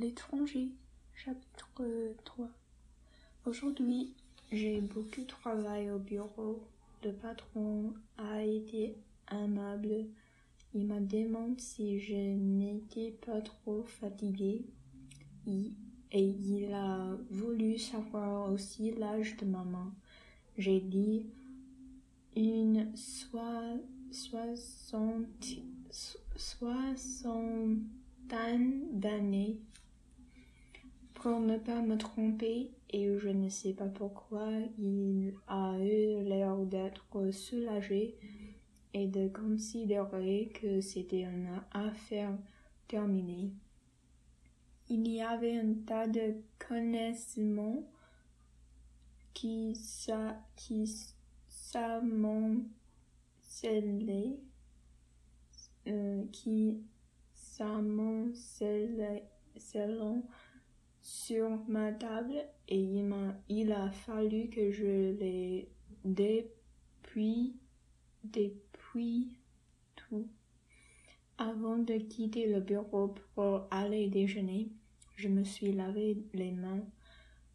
L'étranger, chapitre 3. Aujourd'hui, j'ai beaucoup travaillé au bureau. Le patron a été aimable. Il m'a demandé si je n'étais pas trop fatiguée. Et il a voulu savoir aussi l'âge de maman. J'ai dit une soixante, soixantaine d'années pour ne pas me tromper, et je ne sais pas pourquoi il a eu l'air d'être soulagé et de considérer que c'était une affaire terminée. Il y avait un tas de connaissances qui s'amoncelaient, euh, qui s'amoncelaient sur ma table et il, m'a, a fallu que je les depuis, depuis tout. Avant de quitter le bureau pour aller déjeuner, je me suis lavé les mains.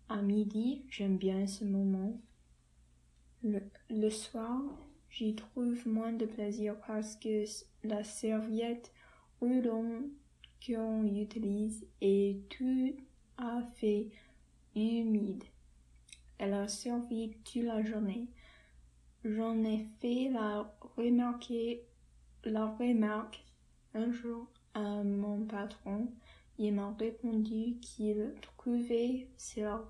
À midi, j'aime bien ce moment. Le, soir, j'y trouve moins de plaisir parce que la serviette l'on qu'on utilise est tout a fait humide. Elle a servi toute la journée. J'en ai fait la remarquer, la remarque un jour à mon patron. Il m'a répondu qu'il trouvait cela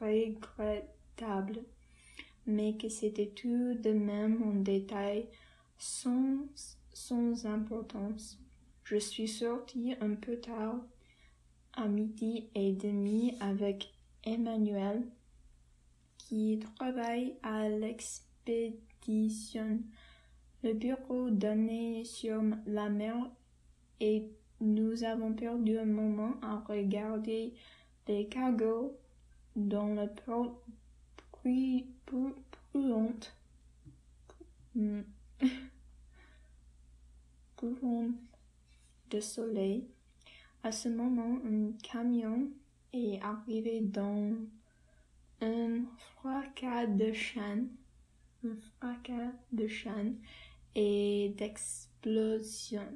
regrettable, mais que c'était tout de même un détail sans, sans importance. Je suis sortie un peu tard à midi et demi avec Emmanuel qui travaille à l'expédition. Le bureau donnait sur la mer et nous avons perdu un moment à regarder les cargos dans le port brûlante. de soleil. À ce moment, un camion est arrivé dans un fracas de chaîne, un fracas de chaîne et d'explosion.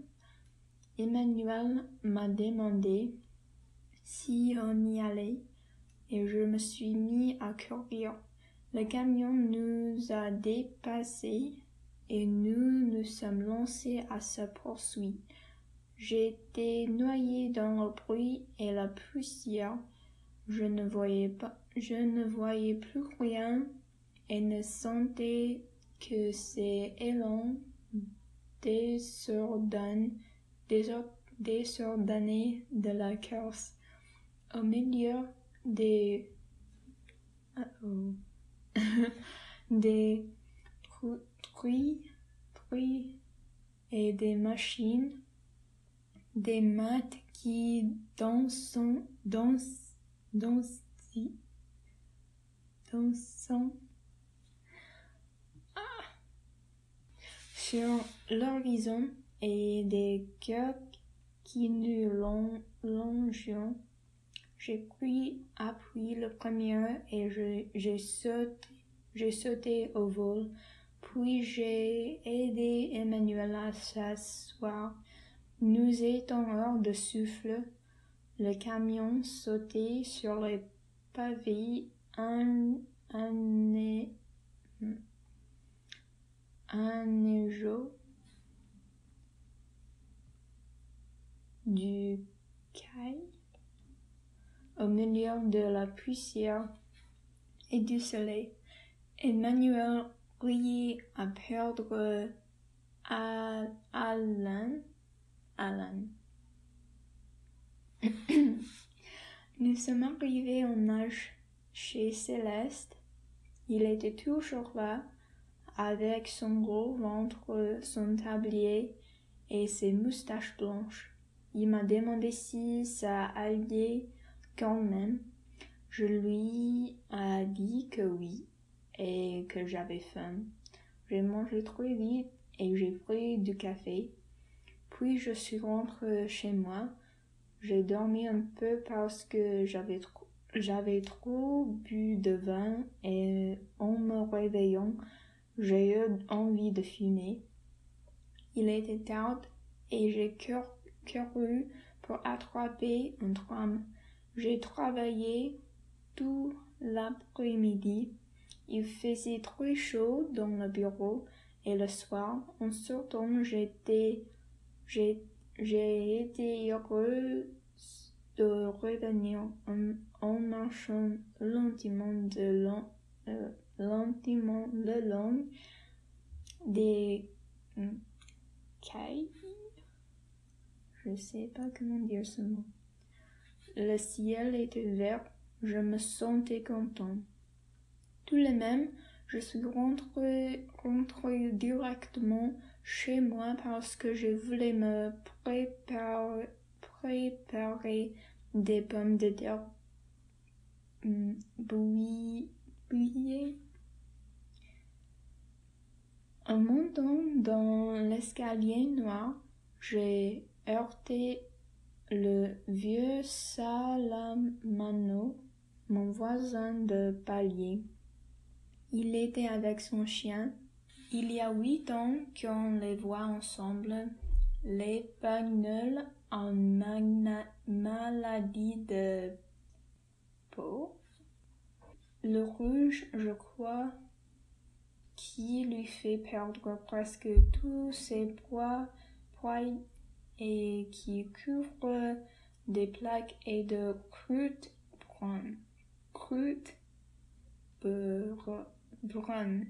Emmanuel m'a demandé si on y allait et je me suis mis à courir. Le camion nous a dépassés et nous nous sommes lancés à sa poursuite. J'étais noyé dans le bruit et la poussière. Je ne voyais pas, je ne voyais plus rien et ne sentais que ces élans désordonnés, de la course. Au milieu des, des truies, truies et des machines, des maths qui dansent, dansent, dansent, dansent sur l'horizon et des cœurs qui nous longeons. J'ai pris appui le premier et sauté, j'ai sauté au vol. Puis j'ai aidé Emmanuel à s'asseoir nous étions hors de souffle. Le camion sautait sur les pavés un, un, du caille au milieu de la poussière et du soleil. Emmanuel riait à perdre à Alan. Nous sommes arrivés en âge chez Céleste. Il était toujours là, avec son gros ventre, son tablier et ses moustaches blanches. Il m'a demandé si ça allait quand même. Je lui ai dit que oui et que j'avais faim. J'ai mangé très vite et j'ai pris du café. Puis je suis rentrée chez moi. J'ai dormi un peu parce que j'avais trop, bu de vin et en me réveillant, j'ai eu envie de fumer. Il était tard et j'ai couru pour attraper un tram. J'ai travaillé tout l'après-midi. Il faisait très chaud dans le bureau et le soir, en sortant, j'étais, j'ai, été heureux de revenir en, marchant lentement de long, euh, lentement le long des cailles. Je sais pas comment dire ce mot. Le ciel était vert, je me sentais content. Tout de même, je suis rentrée, directement chez moi parce que je voulais me préparer, des pommes de terre hmm, bouillies. En montant dans l'escalier noir, j'ai heurté le vieux Salamano, mon voisin de palier. Il était avec son chien. Il y a huit ans qu'on les voit ensemble. Les Pagnol en maladie de peau. Le rouge, je crois, qui lui fait perdre presque tous ses poids, poids et qui couvre des plaques et de croûtes brunes.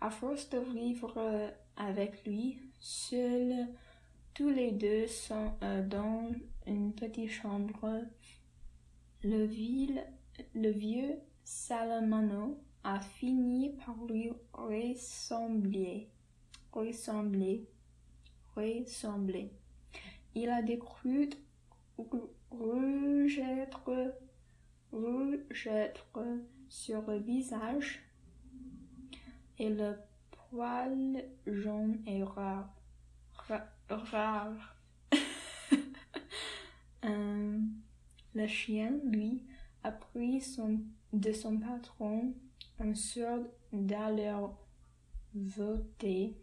À force de vivre avec lui, seuls tous les deux sont euh, dans une petite chambre. Le, vieux Salamano a fini par lui ressembler. Ressembler. Ressembler. Il a des croûtes rougeâtres rougeâtre sur le visage et le poil jaune et rare. rare. Euh, le chien, lui, a pris son, de son patron un sorte d'allure voté.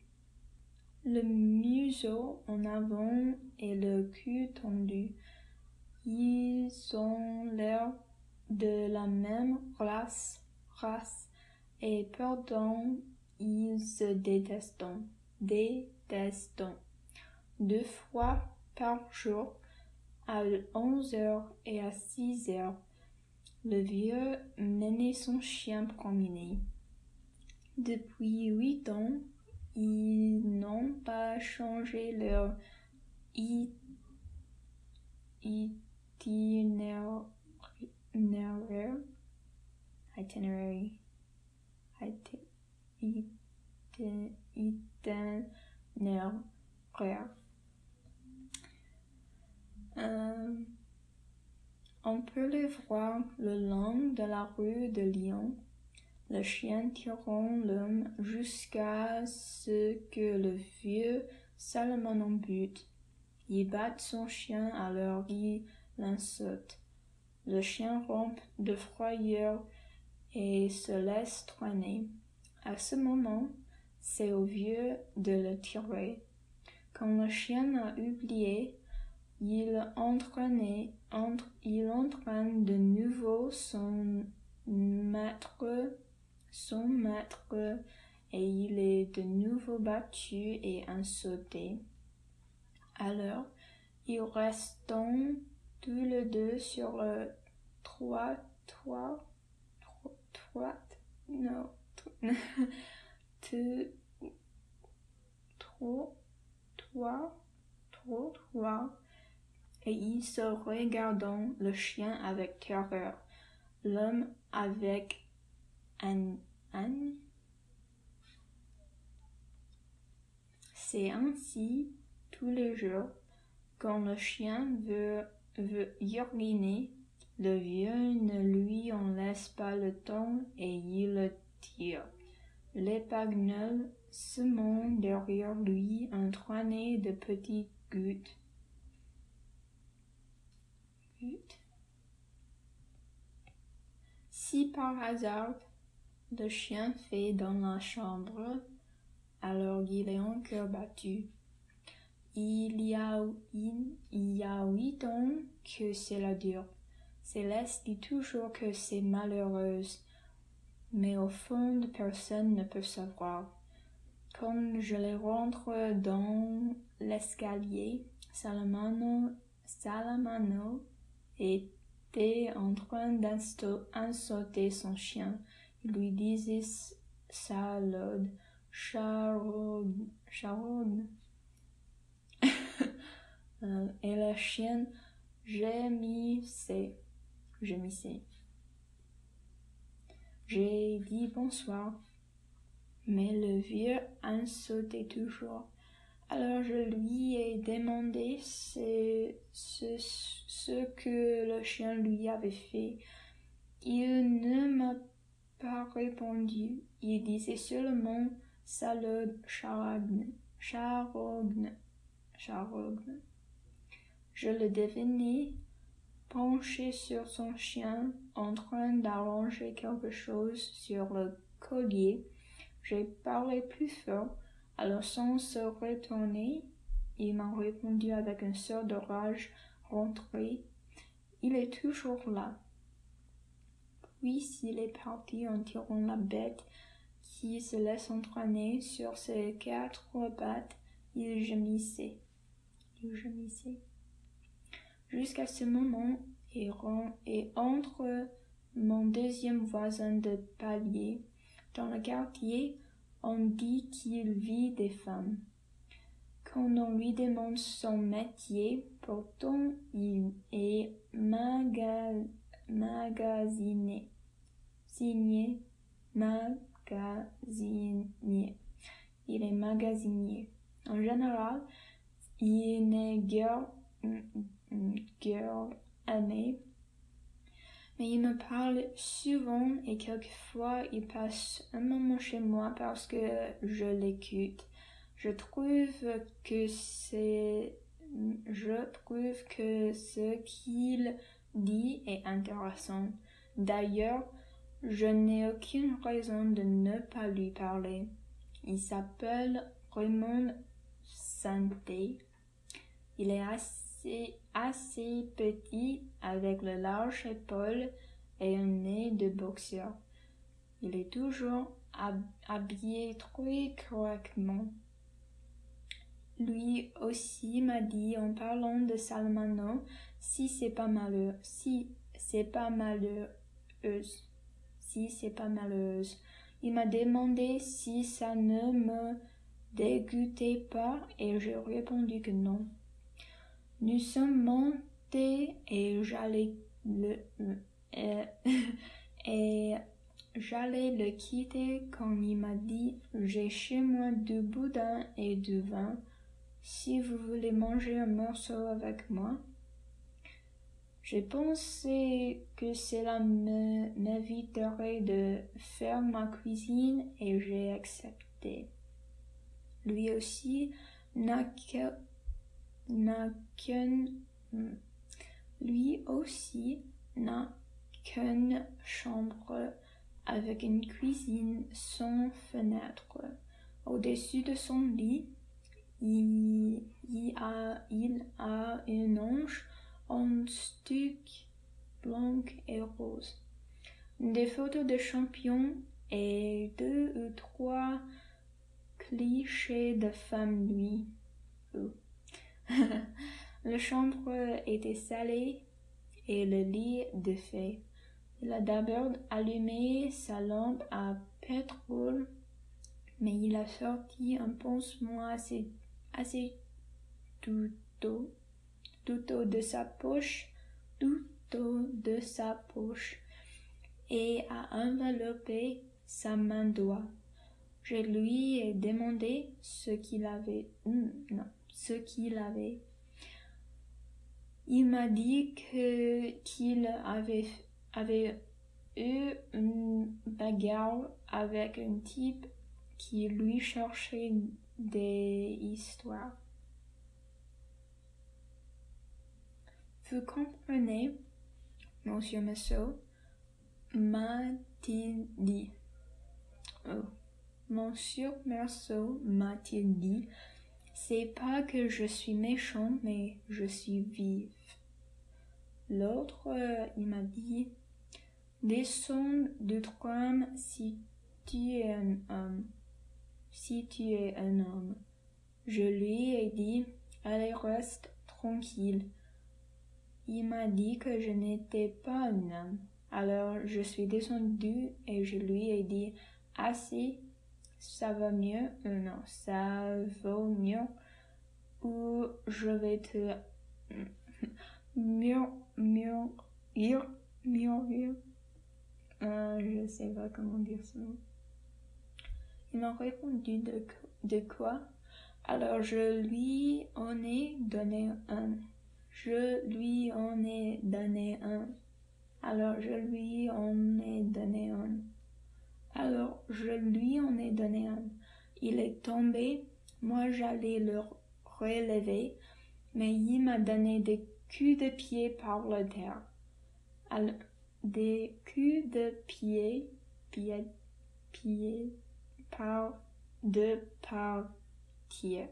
Le museau en avant et le cul tendu. Ils ont l'air de la même race, race et pourtant ils se détestent, détestent. Deux fois par jour, à 11 heures et à 6 heures, le vieux menait son chien promener. Depuis huit ans, ils n'ont pas changé leur itinéraire itinerary euh, on peut les voir le long de la rue de Lyon, le chien tirant l'homme jusqu'à ce que le vieux Salomon en bute. Il bat son chien alors il l'insulte. Le chien rompt de frayeur et se laisse traîner. À ce moment, c'est au vieux de le tirer. Quand le chien a oublié, il il entraîne de nouveau son maître, son maître, et il est de nouveau battu et insulté. Alors, ils restent tous les deux sur le trois, trois, trois, non, deux, trois, trois, trois, trois, et ils se regardant le chien avec terreur, l'homme avec un, un. C'est ainsi tous les jours quand le chien veut, veut uriner, le vieux ne lui en laisse pas le temps et il le tire. L'épagnol semant derrière lui un de petites gouttes. Si par hasard le chien fait dans la chambre, alors il est encore battu. Il y a, il, y a huit ans que cela dure. Céleste dit toujours que c'est malheureuse, mais au fond personne ne peut savoir. Quand je les rentre dans l'escalier, Salamano, Salamano était en train d'insulter son chien. Il lui disait salade, charogne, charogne. Euh, et la chienne gémissait, gémissait. J'ai dit bonsoir, mais le vieux insultait toujours. Alors je lui ai demandé ce, ce, ce, que le chien lui avait fait. Il ne m'a pas répondu. Il disait seulement salade charogne, charogne, charogne. Je le devinais penché sur son chien en train d'arranger quelque chose sur le collier. J'ai parlé plus fort alors sans se retourner, il m'a répondu avec un sort de rage rentré. Il est toujours là. Puis il est parti en tirant la bête qui se laisse entraîner sur ses quatre pattes. Il gémissait. Il gémissait. Jusqu'à ce moment, et, entre mon deuxième voisin de palier dans le quartier, on dit qu'il vit des femmes. Quand on lui demande son métier, pourtant il est magasiné. Signé, magasinier. Il est magasinier. En général, il n'est guère, guère aimé mais il me parle souvent et quelquefois il passe un moment chez moi parce que je l'écoute. Je trouve que c'est, je trouve que ce qu'il dit est intéressant. D'ailleurs, je n'ai aucune raison de ne pas lui parler. Il s'appelle Raymond Santé. Il est assez assez petit avec le large épaule et un nez de boxeur. Il est toujours habillé très correctement. Lui aussi m'a dit en parlant de Salmano si c'est pas malheureux, si c'est pas malheureuse, si c'est pas malheureuse. Il m'a demandé si ça ne me dégoûtait pas et j'ai répondu que non. Nous sommes montés et j'allais le euh, et j'allais le quitter quand il m'a dit j'ai chez moi du boudin et du vin. Si vous voulez manger un morceau avec moi. J'ai pensé que cela m'éviterait de faire ma cuisine et j'ai accepté. Lui aussi n'a que lui aussi n'a qu'une chambre avec une cuisine sans fenêtre. Au-dessus de son lit, il, a, une ange en stuc blanc et rose. Des photos de champions et deux ou trois clichés de femmes nuit. La chambre était salée et le lit défait. Il a d'abord allumé sa lampe à pétrole, mais il a sorti un pansement assez, assez tout de sa poche, tout de sa poche, et a enveloppé sa main droite. Je lui ai demandé ce qu'il avait. Hmm, non ce qu'il avait. Il m'a dit que qu'il avait, eu une bagarre avec un type qui lui cherchait des histoires. Vous comprenez, monsieur Massot m'a-t-il dit. Oh. Monsieur Merceau m'a-t-il dit, c'est pas que je suis méchant, mais je suis vive. L'autre, il m'a dit, descends du trône si tu es un homme. Si tu es un homme. Je lui ai dit, allez, reste tranquille. Il m'a dit que je n'étais pas un homme. Alors je suis descendu et je lui ai dit, assez, ça va mieux, euh, non, ça vaut mieux, ou je vais te mieux, mieux, mieux, mieux, mieux. Euh, je sais pas comment dire ça. Il m'a répondu de, de quoi? Alors je lui en ai donné un. Je lui en ai donné un. Alors je lui en ai donné un. Alors je lui en ai donné un. Il est tombé, moi j'allais le relever, mais il m'a donné des coups de pied par la terre. Alors, des coups de pied, pied, pied, par, de par terre,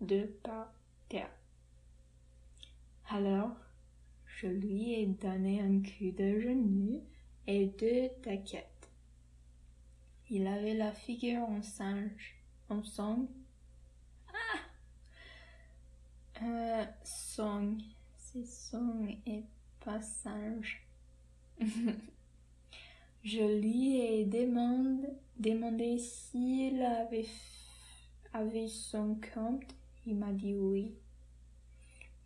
de par terre. Alors, je lui ai donné un coup de genou et deux taquettes. Il avait la figure en singe, en sang. Ah! Euh, song. C'est song et pas singe. Je lui ai demandé, demandé s'il avait, avait son compte. Il m'a dit oui.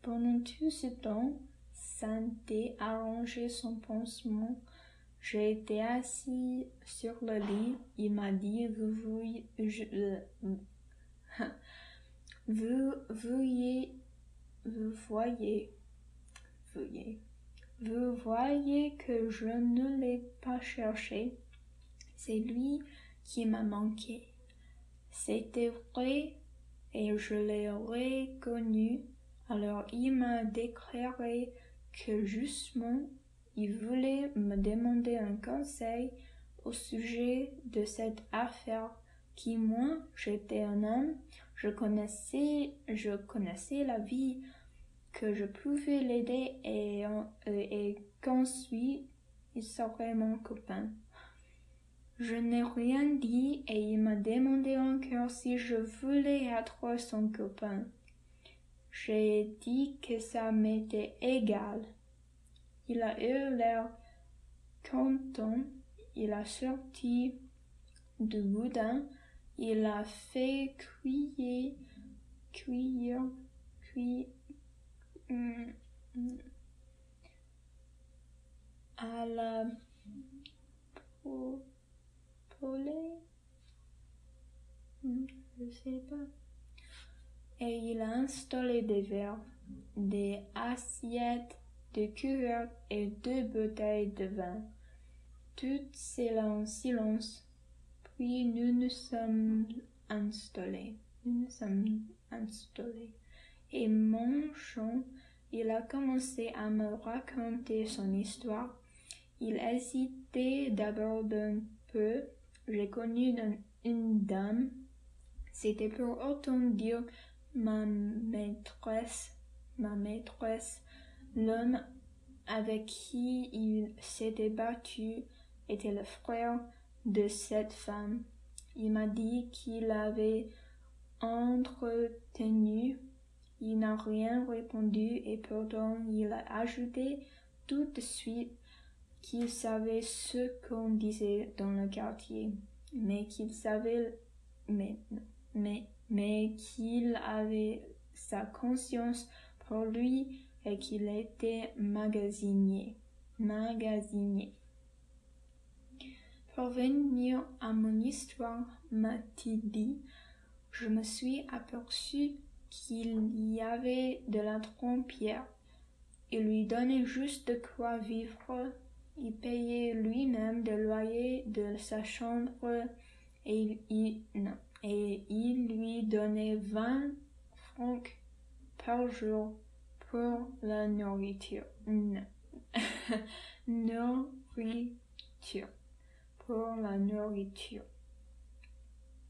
Pendant tout ce temps, Santé arrangé son pansement j'ai été assis sur le lit. Il m'a dit, vous euh, vous voyez, vous voyez, vous voyez que je ne l'ai pas cherché. C'est lui qui m'a manqué. C'était vrai et je l'ai reconnu. Alors il m'a déclaré que justement il voulait me demander un conseil au sujet de cette affaire qui moi j'étais un homme, je connaissais je connaissais la vie que je pouvais l'aider et, euh, et qu'ensuite il serait mon copain. Je n'ai rien dit et il m'a demandé encore si je voulais être son copain. J'ai dit que ça m'était égal. Il a eu l'air content. Il a sorti du boudin. Il a fait cuire, cuire, cuire, hum, à la poulet. Hum, je sais pas. Et il a installé des verres, des assiettes couverts et deux bouteilles de vin. Tout en silence. Puis nous nous sommes installés. Nous nous sommes installés. Et mon chant, il a commencé à me raconter son histoire. Il hésitait d'abord un peu. J'ai connu une dame. C'était pour autant dire ma maîtresse, ma maîtresse L'homme avec qui il s'était battu était le frère de cette femme. Il m'a dit qu'il avait entretenu. Il n'a rien répondu et pourtant il a ajouté tout de suite qu'il savait ce qu'on disait dans le quartier, mais qu'il savait, mais, mais, mais qu'il avait sa conscience pour lui et qu'il était magasinier. Magasinier. Pour venir à mon histoire, m'a-t-il dit, je me suis aperçu qu'il y avait de la trompière. Il lui donnait juste de quoi vivre. Il payait lui-même le loyer de sa chambre et il, et il lui donnait vingt francs par jour pour la nourriture. nourriture. Pour la nourriture.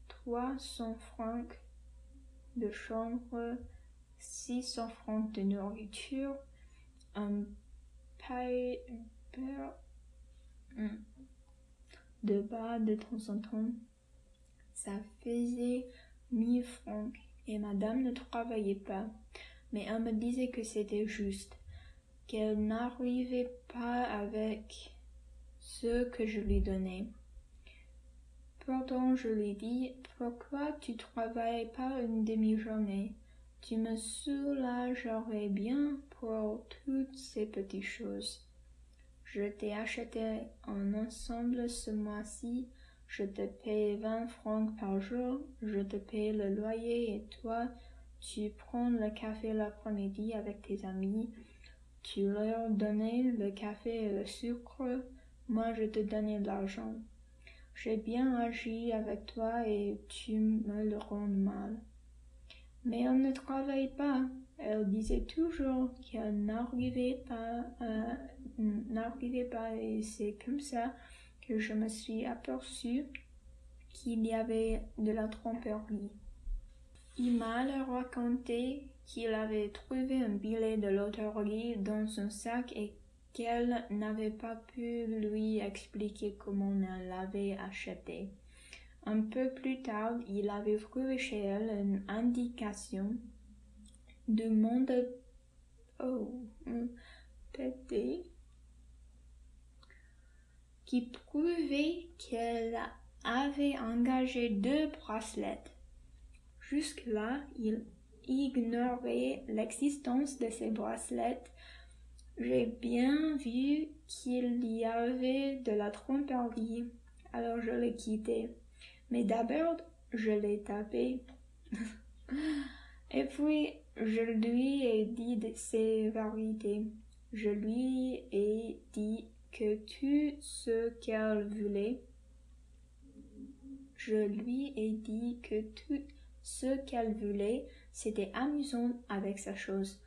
300 francs de chambre, 600 francs de nourriture, un paille de bas de temps en temps. Ça faisait 1000 francs et madame ne travaillait pas, mais elle me disait que c'était juste, qu'elle n'arrivait pas avec ce que je lui donnais. Pourtant, je lui dis, pourquoi tu travailles pas une demi-journée? Tu me soulagerais bien pour toutes ces petites choses. Je t'ai acheté un ensemble ce mois-ci, je te paye vingt francs par jour, je te paye le loyer et toi, tu prends le café l'après-midi avec tes amis, tu leur donnais le café et le sucre, moi je te donnais de l'argent. J'ai bien agi avec toi et tu me le rends mal. Mais elle ne travaille pas. Elle disait toujours qu'elle n'arrivait pas, n'arrivait pas et c'est comme ça que je me suis aperçu qu'il y avait de la tromperie. Il m'a raconté qu'il avait trouvé un billet de loterie dans un sac et qu'elle n'avait pas pu lui expliquer comment elle l'avait acheté. Un peu plus tard, il avait trouvé chez elle une indication de monde oh, qui prouvait qu'elle avait engagé deux bracelets. Jusque-là, il ignorait l'existence de ces bracelets j'ai bien vu qu'il y avait de la tromperie, alors je l'ai quitté. Mais d'abord, je l'ai tapé. Et puis, je lui ai dit de ses vérités. Je lui ai dit que tout ce qu'elle voulait. Je lui ai dit que tout ce qu'elle voulait, c'était amusant avec sa chose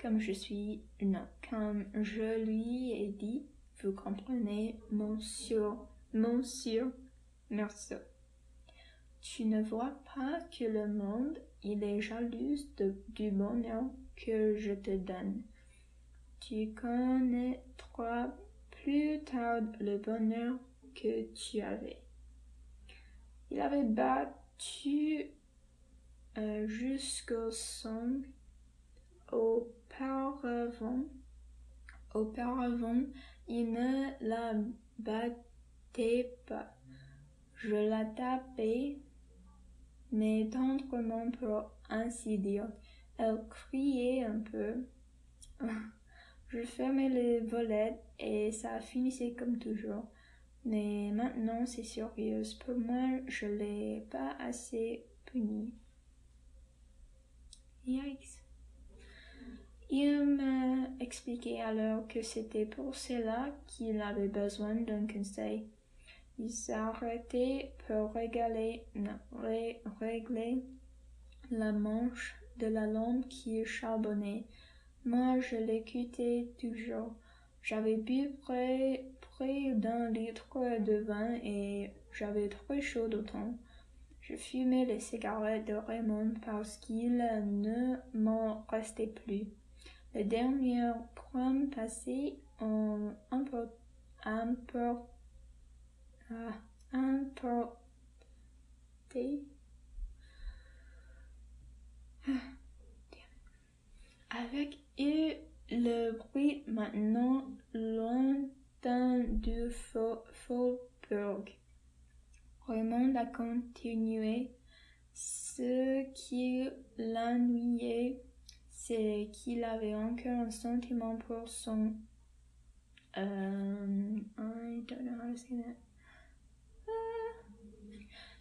comme je suis, non, comme je lui ai dit, vous comprenez, monsieur, monsieur, merci. Tu ne vois pas que le monde, il est jaloux du bonheur que je te donne. Tu connaîtras plus tard le bonheur que tu avais. Il avait battu jusqu'au sang Auparavant, auparavant, il ne la battait pas. Je la tapais, mais tendrement pour ainsi dire. Elle criait un peu. Je fermais les volets et ça finissait comme toujours. Mais maintenant c'est sérieux. Pour moi, je l'ai pas assez puni. Yikes. Il m'a expliqué alors que c'était pour cela qu'il avait besoin d'un conseil. Il s'arrêtait pour régler la manche de la lampe qui charbonnait. Moi, je l'écoutais toujours. J'avais bu près, près d'un litre de vin et j'avais trop chaud d'autant. Je fumais les cigarettes de Raymond parce qu'il ne m'en restait plus. Le dernier point passé en import, ah, importé avec le bruit maintenant lointain du Faubourg. Raymond a continué ce qui l'ennuyait c'est qu'il avait encore un sentiment pour son. Euh,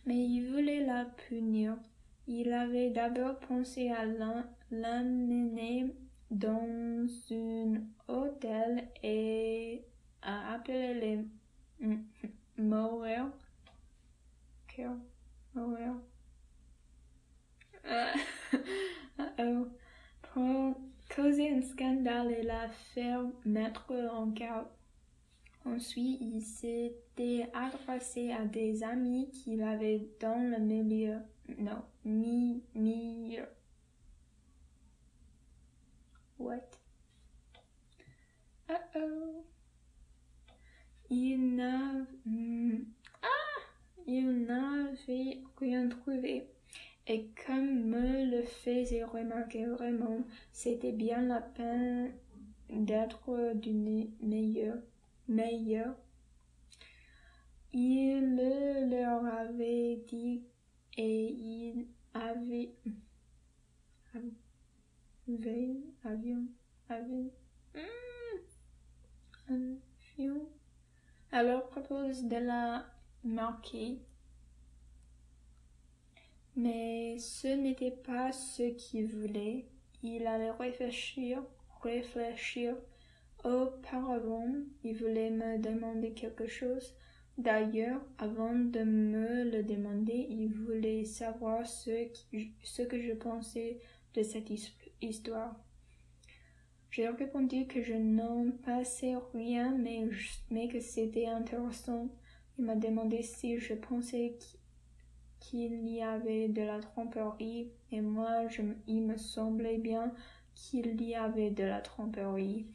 mais il voulait la punir. Il avait d'abord pensé à l'amener dans un hôtel et à appeler les Mauer. causé un scandale et l'a fait mettre en garde. Ensuite, il s'était adressé à des amis qu'il avait dans le milieu. Non, mi, milieu. What? Uh oh. Il n'a, il n'avait rien trouvé. Et comme me le faisait remarquer vraiment, c'était bien la peine d'être du meilleur. meilleur. Il leur avait dit et il avait avait avion avion hmm, avion alors propose de la mais ce n'était pas ce qu'il voulait. Il allait réfléchir, réfléchir. Auparavant, il voulait me demander quelque chose. D'ailleurs, avant de me le demander, il voulait savoir ce, que je pensais de cette histoire. J'ai répondu que je n'en passais rien, mais que c'était intéressant. Il m'a demandé si je pensais qu'il y avait de la tromperie, et moi, je, il me semblait bien qu'il y avait de la tromperie.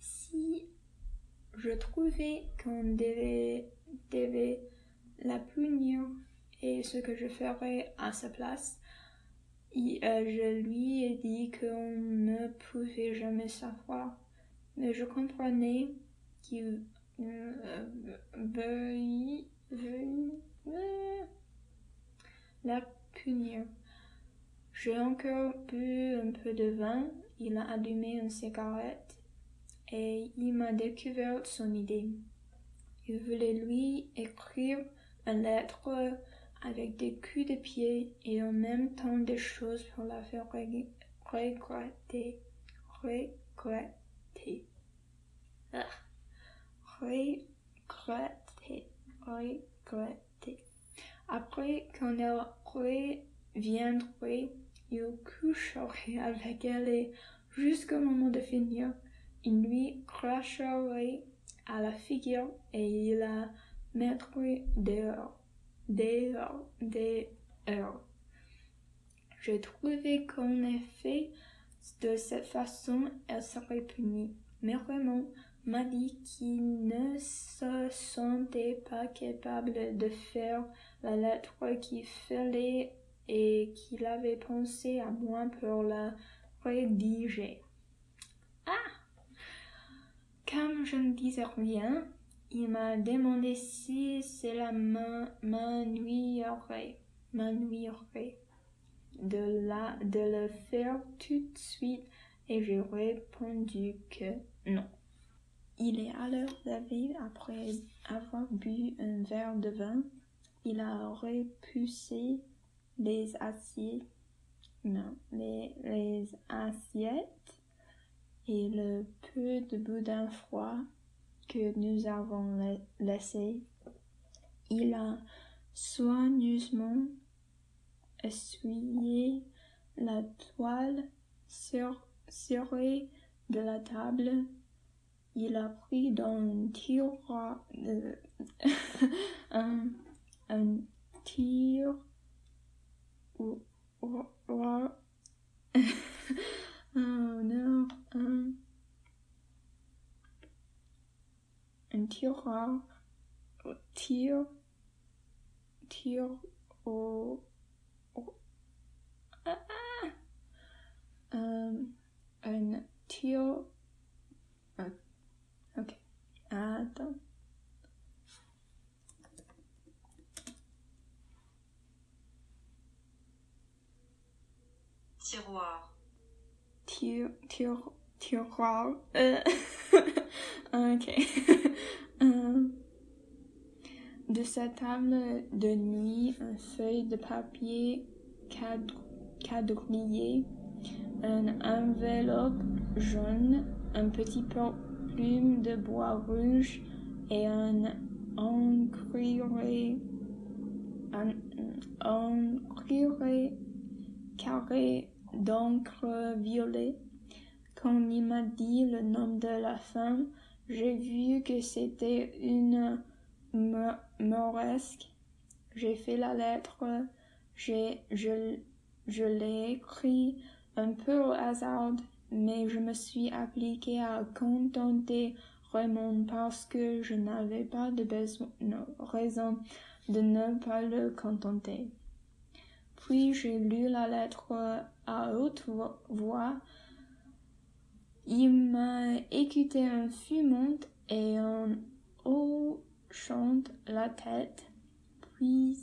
Si je trouvais qu'on devait, la punir et ce que je ferais à sa place, euh, je lui ai dit qu'on ne pouvait jamais savoir, mais je comprenais qu'il la punir. J'ai encore bu un peu de vin, il a allumé une cigarette et il m'a découvert son idée. Il voulait lui écrire une lettre avec des coups de pied et en même temps des choses pour la faire regretter. Regretter. Ah. Après, quand elle reviendrait, il coucherait avec elle et jusqu'au moment de finir, il lui cracherait à la figure et il la mettrait dehors, dehors, dehors. J'ai trouvé qu'en effet, de cette façon, elle serait punie. Mais vraiment, m'a dit qu'il ne se sentait pas capable de faire la lettre qu'il fallait et qu'il avait pensé à moi pour la rédiger. Ah Comme je ne disais rien, il m'a demandé si cela m'ennuierait de, de le faire tout de suite et j'ai répondu que non. Il est l'heure d'avis après avoir bu un verre de vin. Il a repoussé les assiettes, et le peu de boudin froid que nous avons laissé. Il a soigneusement essuyé la toile sur, de la table il a pris dans un tiroir euh, un, un tir oh non un un tiroir tir tir au ah, un tir Ok. Attends. Tiroir. Tir, tir, tiroir. Euh. ok. Euh. De sa table de nuit, une feuille de papier cadre, quadrillé, un enveloppe jaune, un petit peu de bois rouge et un encrier, un, carré d'encre violet. Quand il m'a dit le nom de la femme, j'ai vu que c'était une mauresque. J'ai fait la lettre, j'ai, je, je l'ai écrit un peu au hasard, mais je me suis appliqué à contenter Raymond parce que je n'avais pas de besoin, raison de ne pas le contenter. Puis j'ai lu la lettre à haute voix. Il m'a écouté un fumant et en hochant la tête. Puis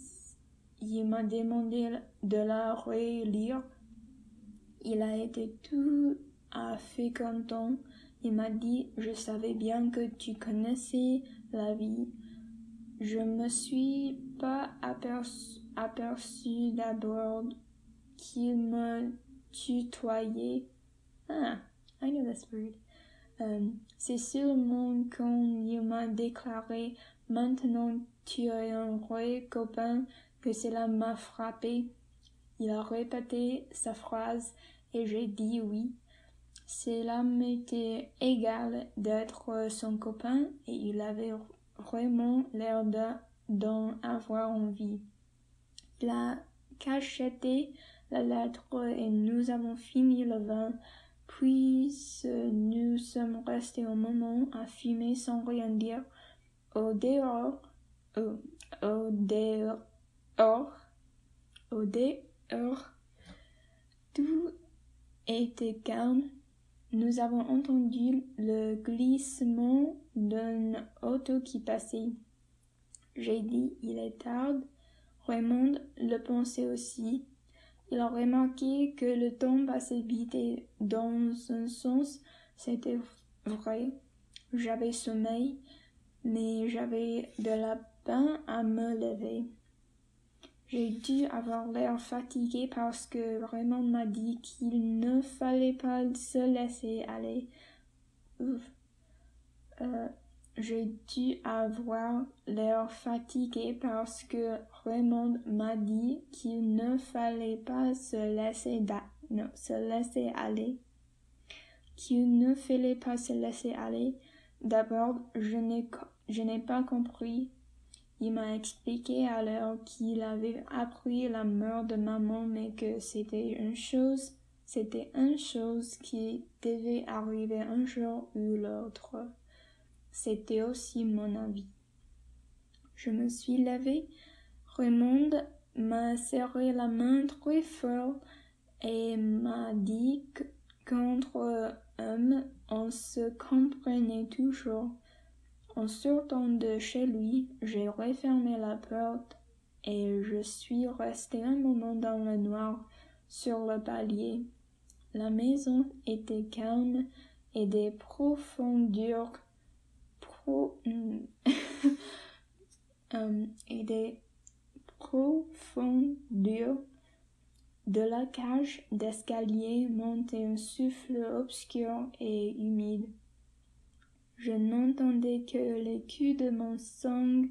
il m'a demandé de la relire. Il a été tout à content. Il m'a dit Je savais bien que tu connaissais la vie. Je me suis pas aperçu aperçu d'abord qu'il me tutoyait. Ah, I know this word. Euh, c'est seulement quand il m'a déclaré maintenant tu es un vrai copain que cela m'a frappé. Il a répété sa phrase et j'ai dit oui. Cela m'était égal d'être son copain et il avait vraiment l'air d'en avoir envie. Il a cacheté la lettre et nous avons fini le vin. Puis nous sommes restés un moment à fumer sans rien dire. Au dehors, au, dehors, au dehors, tout était calme. Nous avons entendu le glissement d'une auto qui passait. J'ai dit, il est tard. Raymond le pensait aussi. Il a remarqué que le temps passait vite et dans un sens c'était vrai. J'avais sommeil, mais j'avais de la peine à me lever. J'ai dû avoir l'air fatigué parce que Raymond m'a dit qu'il ne fallait pas se laisser aller. Euh, j'ai dû avoir l'air fatigué parce que Raymond m'a dit qu'il ne fallait pas se laisser, se laisser aller. Qu'il ne fallait pas se laisser aller. D'abord, je n'ai pas compris. Il m'a expliqué alors qu'il avait appris la mort de maman, mais que c'était une chose, c'était une chose qui devait arriver un jour ou l'autre. C'était aussi mon avis. Je me suis levée. Raymond m'a serré la main très fort et m'a dit qu'entre hommes on se comprenait toujours. En sortant de chez lui, j'ai refermé la porte et je suis restée un moment dans le noir sur le palier. La maison était calme et des profondeurs euh, et des profondeurs de la cage d'escalier montait un souffle obscur et humide. Je n'entendais que les coups de mon sang.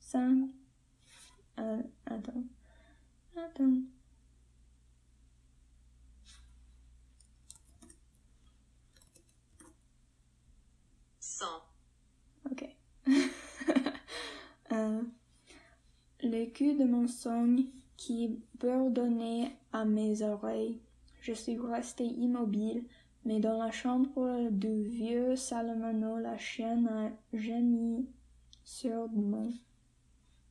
sang. Euh, attends. Attends. Ok. euh, le cul de mon sang qui bourdonnait à mes oreilles. Je suis restée immobile, mais dans la chambre du vieux Salomon, la chienne a gémi surdement.